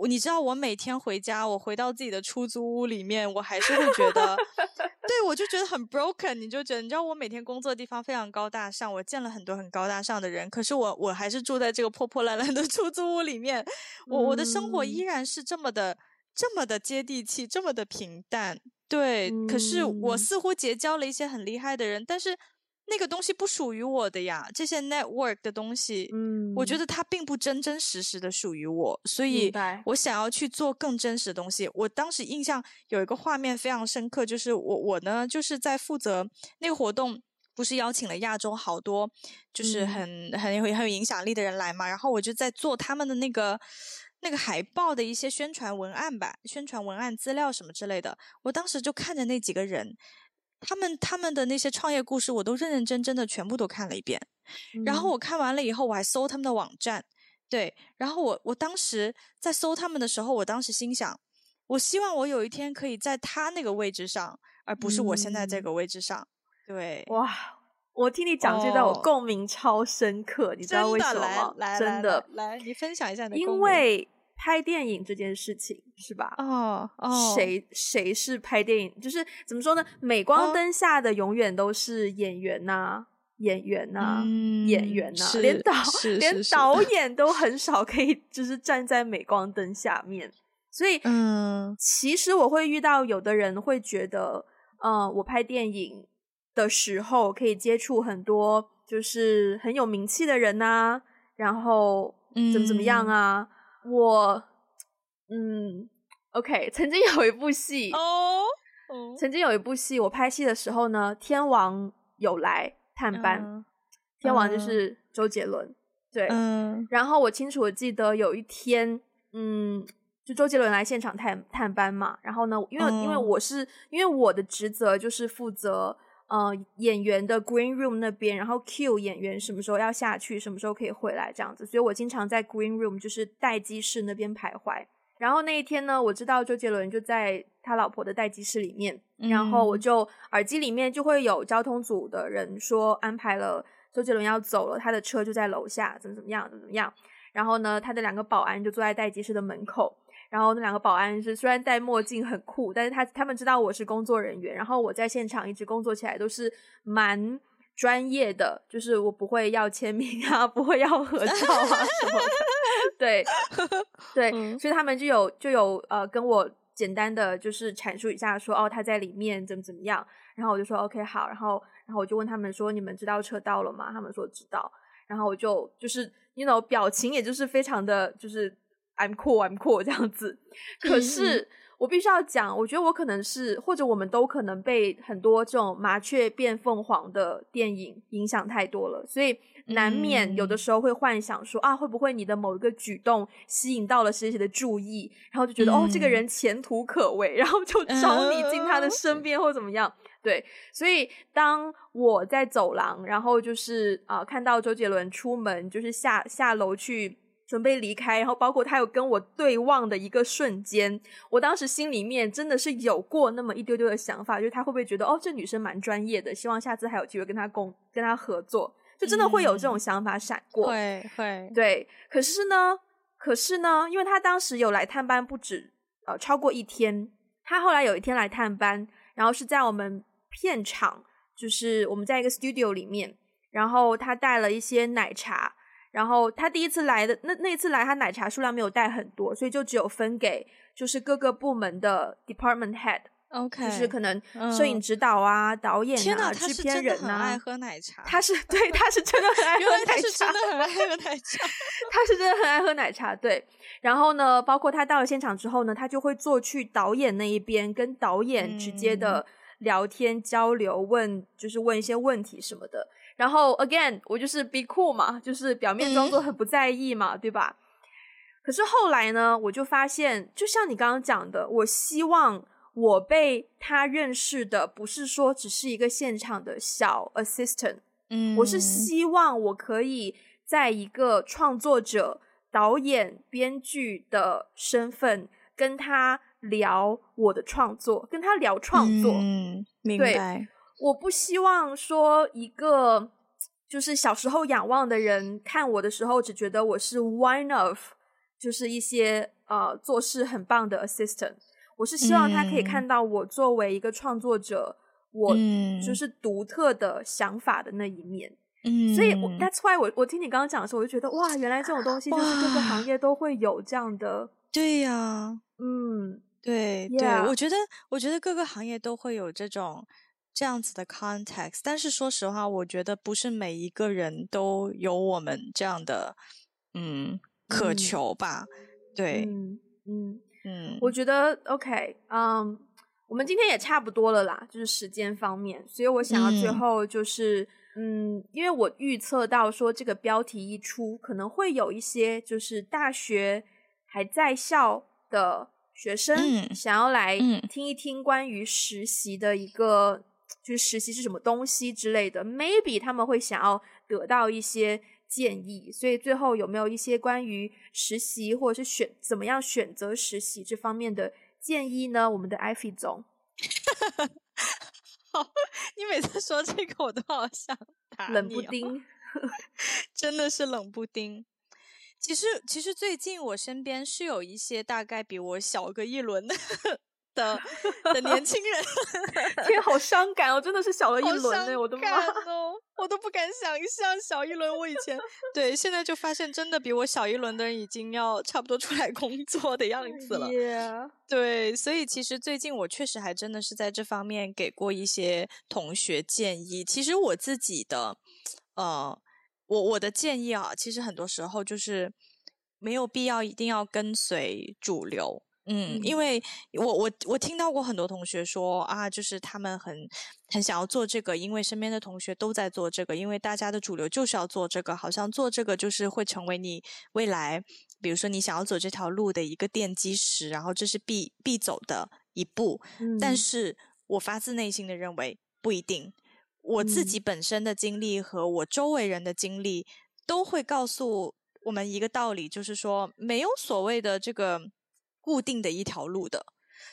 你知道我每天回家，我回到自己的出租屋里面，我还是会觉得，对，我就觉得很 broken。你就觉得，你知道我每天工作的地方非常高大上，我见了很多很高大上的人，可是我我还是住在这个破破烂烂的 出租屋里面，我我的生活依然是这么的这么的接地气，这么的平淡。对，可是我似乎结交了一些很厉害的人，但是。那个东西不属于我的呀，这些 network 的东西，嗯，我觉得它并不真真实实的属于我，所以我想要去做更真实的东西。我当时印象有一个画面非常深刻，就是我我呢就是在负责那个活动，不是邀请了亚洲好多就是很、嗯、很有很有影响力的人来嘛，然后我就在做他们的那个那个海报的一些宣传文案吧，宣传文案资料什么之类的，我当时就看着那几个人。他们他们的那些创业故事，我都认认真真的全部都看了一遍。嗯。然后我看完了以后，我还搜他们的网站。对，然后我我当时在搜他们的时候，我当时心想，我希望我有一天可以在他那个位置上，而不是我现在这个位置上。嗯。对，哇，我听你讲这段，我共鸣超深刻。哦，你知道为什么吗？来，真的，来，来，你分享一下你的。因为。拍电影这件事情是吧？哦哦，谁谁是拍电影？就是怎么说呢？镁光灯下的永远都是演员呐、啊，演员呐、啊嗯，演员呐、啊，连导连导演都很少可以就是站在镁光灯下面。所以，嗯，其实我会遇到有的人会觉得，嗯、呃，我拍电影的时候可以接触很多就是很有名气的人呐、啊，然后怎么怎么样啊。嗯我，嗯，OK，曾经有一部戏哦，oh, oh. 曾经有一部戏，我拍戏的时候呢，天王有来探班，uh, 天王就是周杰伦，uh, 对，嗯、uh,，然后我清楚的记得有一天，嗯，就周杰伦来现场探探班嘛，然后呢，因为、嗯、因为我是因为我的职责就是负责呃演员的 green room 那边，然后 cue 演员什么时候要下去，什么时候可以回来这样子，所以我经常在 green room 就是待机室那边徘徊。然后那一天呢，我知道周杰伦就在他老婆的待机室里面，嗯、然后我就耳机里面就会有交通组的人说安排了周杰伦要走了，他的车就在楼下，怎么怎么样，怎么怎么样。然后呢，他的两个保安就坐在待机室的门口，然后那两个保安是虽然戴墨镜很酷，但是他他们知道我是工作人员，然后我在现场一直工作起来都是蛮专业的，就是我不会要签名啊，不会要合照啊什么的。对，对，嗯、所以他们就有就有呃跟我简单的就是阐述一下说，说哦他在里面怎么怎么样，然后我就说 OK 好，然后然后我就问他们说你们知道车到了吗？他们说知道，然后我就就是你 you know 表情也就是非常的就是 I'm cool I'm cool 这样子，可是。嗯我必须要讲，我觉得我可能是，或者我们都可能被很多这种麻雀变凤凰的电影影响太多了，所以难免有的时候会幻想说、嗯、啊，会不会你的某一个举动吸引到了谁谁的注意，然后就觉得、嗯、哦，这个人前途可畏，然后就找你进他的身边或怎么样。对，所以当我在走廊，然后就是啊、呃，看到周杰伦出门，就是下下楼去。准备离开，然后包括他有跟我对望的一个瞬间，我当时心里面真的是有过那么一丢丢的想法，就是他会不会觉得哦，这女生蛮专业的，希望下次还有机会跟他共跟他合作，就真的会有这种想法闪过。会、嗯、会，对。可是呢，可是呢，因为他当时有来探班不止呃超过一天，他后来有一天来探班，然后是在我们片场，就是我们在一个 studio 里面，然后他带了一些奶茶。然后他第一次来的那那一次来，他奶茶数量没有带很多，所以就只有分给就是各个部门的 department head，OK，就是可能摄影指导啊、嗯、导演啊、制片人啊。爱喝奶茶。他是对，他是真的很爱 喝奶茶。他是真的很爱喝奶茶。他是真的很爱喝奶茶。对。然后呢，包括他到了现场之后呢，他就会坐去导演那一边，跟导演直接的聊天、嗯、交流，问就是问一些问题什么的。然后，again，我就是 be cool 嘛，就是表面装作很不在意嘛，嗯、对吧？可是后来呢，我就发现，就像你刚刚讲的，我希望我被他认识的不是说只是一个现场的小 assistant，嗯，我是希望我可以在一个创作者、导演、编剧的身份跟他聊我的创作，跟他聊创作，嗯，明白。我不希望说一个就是小时候仰望的人看我的时候，只觉得我是 one of，就是一些呃做事很棒的 assistant。我是希望他可以看到我作为一个创作者，嗯、我就是独特的想法的那一面。嗯，所以我 that's why 我我听你刚刚讲的时候，我就觉得哇，原来这种东西就是各个行业都会有这样的。对呀、啊，嗯，对.对，我觉得我觉得各个行业都会有这种。这样子的 context，但是说实话，我觉得不是每一个人都有我们这样的嗯渴求吧？嗯、对，嗯嗯。嗯，我觉得 OK，嗯、um，我们今天也差不多了啦，就是时间方面，所以我想要最后就是嗯，嗯，因为我预测到说这个标题一出，可能会有一些就是大学还在校的学生、嗯、想要来听一听关于实习的一个。就是实习是什么东西之类的，maybe 他们会想要得到一些建议，所以最后有没有一些关于实习或者是选怎么样选择实习这方面的建议呢？我们的 Ivy 总，好，你每次说这个我都好想打冷不丁，真的是冷不丁。其实，其实最近我身边是有一些大概比我小个一轮的。的的年轻人，天，好伤感哦！真的是小了一轮哎，我的妈哦，我都不敢想象小一轮。我以前对，现在就发现真的比我小一轮的人已经要差不多出来工作的样子了。对，所以其实最近我确实还真的是在这方面给过一些同学建议。其实我自己的，呃，我我的建议啊，其实很多时候就是没有必要一定要跟随主流。嗯，因为我我我听到过很多同学说啊，就是他们很很想要做这个，因为身边的同学都在做这个，因为大家的主流就是要做这个，好像做这个就是会成为你未来，比如说你想要走这条路的一个奠基石，然后这是必必走的一步。嗯，但是我发自内心的认为不一定，我自己本身的经历和我周围人的经历都会告诉我们一个道理，就是说没有所谓的这个。固定的一条路的，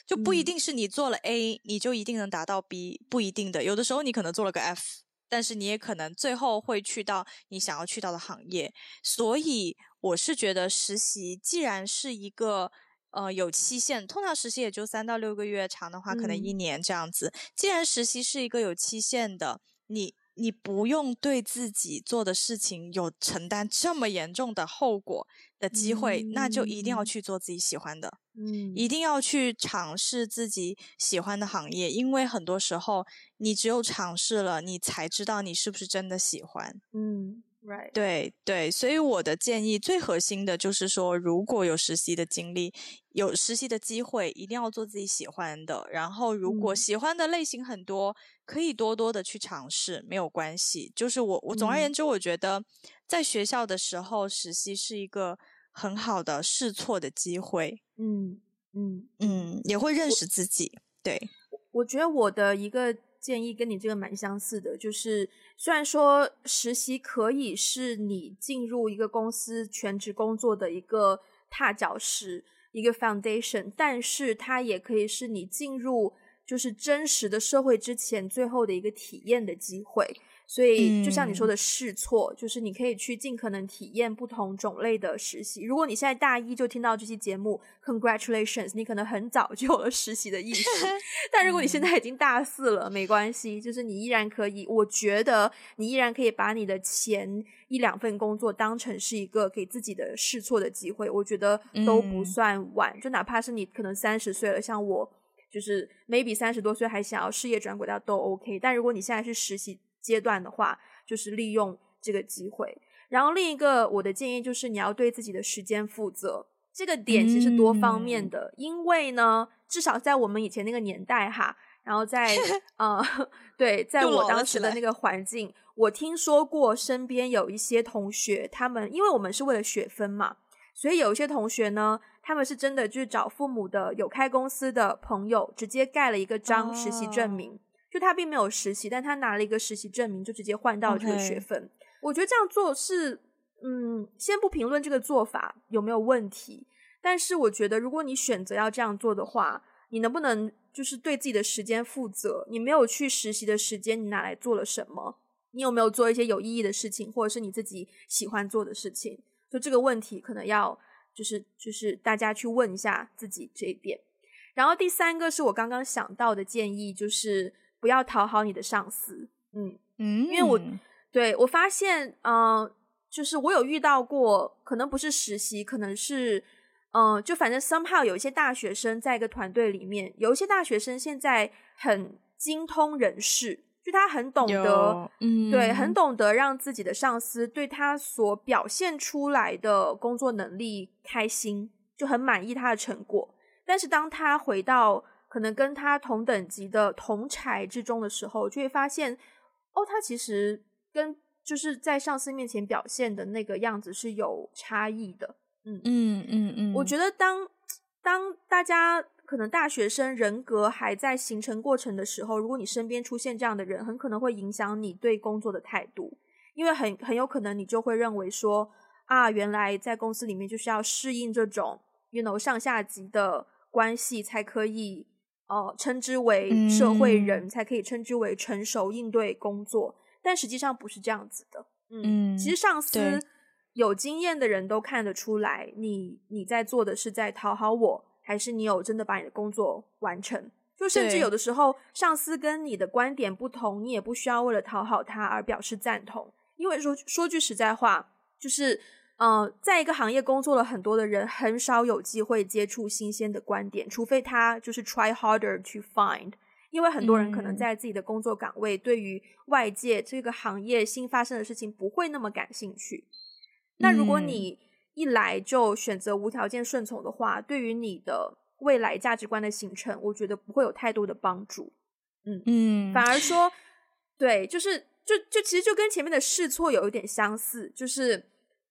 就不一定是你做了 A，嗯，你就一定能达到 B，不一定的。有的时候你可能做了个 F，但是你也可能最后会去到你想要去到的行业。所以我是觉得实习既然是一个呃有期限，通常实习也就三到六个月，长的话可能一年这样子。嗯，既然实习是一个有期限的，你。你不用对自己做的事情有承担这么严重的后果的机会，嗯，那就一定要去做自己喜欢的，嗯，一定要去尝试自己喜欢的行业，因为很多时候你只有尝试了，你才知道你是不是真的喜欢，嗯。Right. 对对，所以我的建议最核心的就是说，如果有实习的经历，有实习的机会，一定要做自己喜欢的。然后，如果喜欢的类型很多，嗯、可以多多的去尝试，没有关系。就是我我总而言之，我觉得在学校的时候，实习是一个很好的试错的机会。嗯嗯嗯，也会认识自己。对，我觉得我的一个。建议跟你这个蛮相似的，就是虽然说实习可以是你进入一个公司全职工作的一个踏脚石，一个 foundation，但是它也可以是你进入就是真实的社会之前最后的一个体验的机会。所以，就像你说的试错，嗯，就是你可以去尽可能体验不同种类的实习。如果你现在大一就听到这期节目，Congratulations，你可能很早就有了实习的意识。但如果你现在已经大四了，没关系，就是你依然可以。我觉得你依然可以把你的前一两份工作当成是一个给自己的试错的机会。我觉得都不算晚，嗯，就哪怕是你可能三十岁了，像我，就是 maybe 三十多岁还想要事业转轨道都 OK。但如果你现在是实习，阶段的话，就是利用这个机会。然后另一个我的建议就是，你要对自己的时间负责。这个点其实多方面的，嗯，因为呢，至少在我们以前那个年代哈，然后在 呃，对，在我当时的那个环境，我听说过身边有一些同学，他们因为我们是为了学分嘛，所以有一些同学呢，他们是真的就是找父母的有开公司的朋友，直接盖了一个章实习证明。哦就他并没有实习，但他拿了一个实习证明，就直接换到了这个学分。我觉得这样做是，嗯，先不评论这个做法有没有问题，但是我觉得如果你选择要这样做的话，你能不能就是对自己的时间负责？你没有去实习的时间，你拿来做了什么？你有没有做一些有意义的事情，或者是你自己喜欢做的事情？就这个问题，可能要就是就是大家去问一下自己这一点。然后第三个是我刚刚想到的建议，就是。不要讨好你的上司，嗯嗯，因为我。对我发现，嗯、呃，就是我有遇到过，可能不是实习，可能是，嗯、呃，就反正 somehow 有一些大学生在一个团队里面，有一些大学生现在很精通人事，就他很懂得，嗯，对，很懂得让自己的上司对他所表现出来的工作能力开心，就很满意他的成果，但是当他回到可能跟他同等级的同侪之中的时候，就会发现，哦，他其实跟就是在上司面前表现的那个样子是有差异的。嗯嗯嗯嗯，我觉得当当大家可能大学生人格还在形成过程的时候，如果你身边出现这样的人，很可能会影响你对工作的态度，因为很很有可能你就会认为说，啊，原来在公司里面就是要适应这种，you know，上下级的关系才可以。哦、呃，称之为社会人、嗯、才可以称之为成熟应对工作，但实际上不是这样子的。嗯，嗯其实上司有经验的人都看得出来你，你你在做的是在讨好我，还是你有真的把你的工作完成？就甚至有的时候，上司跟你的观点不同，你也不需要为了讨好他而表示赞同，因为说说句实在话，就是。嗯、呃，在一个行业工作了很多的人，很少有机会接触新鲜的观点，除非他就是 try harder to find。因为很多人可能在自己的工作岗位，对于外界这个行业新发生的事情不会那么感兴趣。那如果你一来就选择无条件顺从的话，对于你的未来价值观的形成，我觉得不会有太多的帮助。嗯嗯，反而说，对，就是就就其实就跟前面的试错有一点相似，就是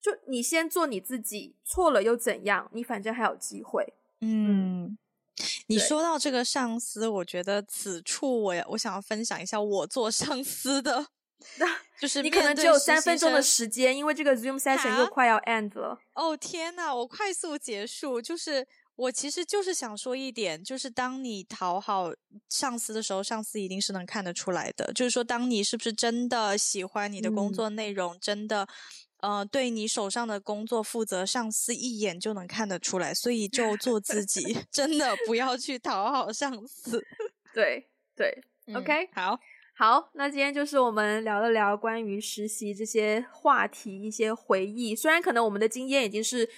就你先做你自己，错了又怎样？你反正还有机会。嗯，你说到这个上司，我觉得此处我我想要分享一下我做上司的，就是你可能只有三分钟的时间，因为这个 Zoom session 又快要 end 了。哦天呐，我快速结束，就是。我其实就是想说一点，就是当你讨好上司的时候，上司一定是能看得出来的。就是说，当你是不是真的喜欢你的工作内容，嗯、真的，呃，对你手上的工作负责，上司一眼就能看得出来。所以就 做自己，真的不要去讨好上司。对 对、嗯、，OK，好，好，那今天就是我们聊了聊关于实习这些话题，一些回忆。虽然可能我们的经验已经是。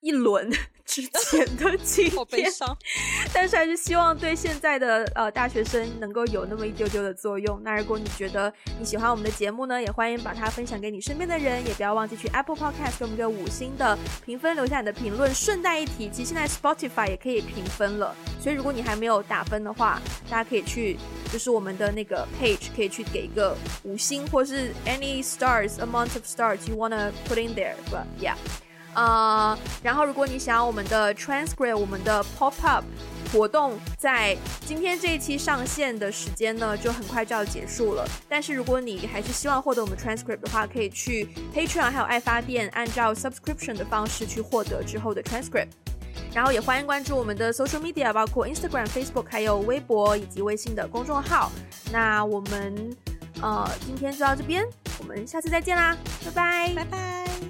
一轮 之前的经验，好悲伤，但是还是希望对现在的呃大学生能够有那么一丢丢的作用。那如果你觉得你喜欢我们的节目呢，也欢迎把它分享给你身边的人，也不要忘记去 Apple Podcast 给我们个五星的评分，留下你的评论。顺带一提，其实现在 Spotify 也可以评分了，所以如果你还没有打分的话，大家可以去就是我们的那个 page 可以去给一个五星，或是 any stars amount of stars you wanna put in there，but yeah。呃，然后如果你想要我们的 transcript，我们的 pop up 活动在今天这一期上线的时间呢，就很快就要结束了。但是如果你还是希望获得我们 transcript 的话，可以去 Patreon 还有爱发电，按照 subscription 的方式去获得之后的 transcript。然后也欢迎关注我们的 social media，包括 Instagram、Facebook 还有微博以及微信的公众号。那我们呃今天就到这边，我们下次再见啦，拜拜，拜拜。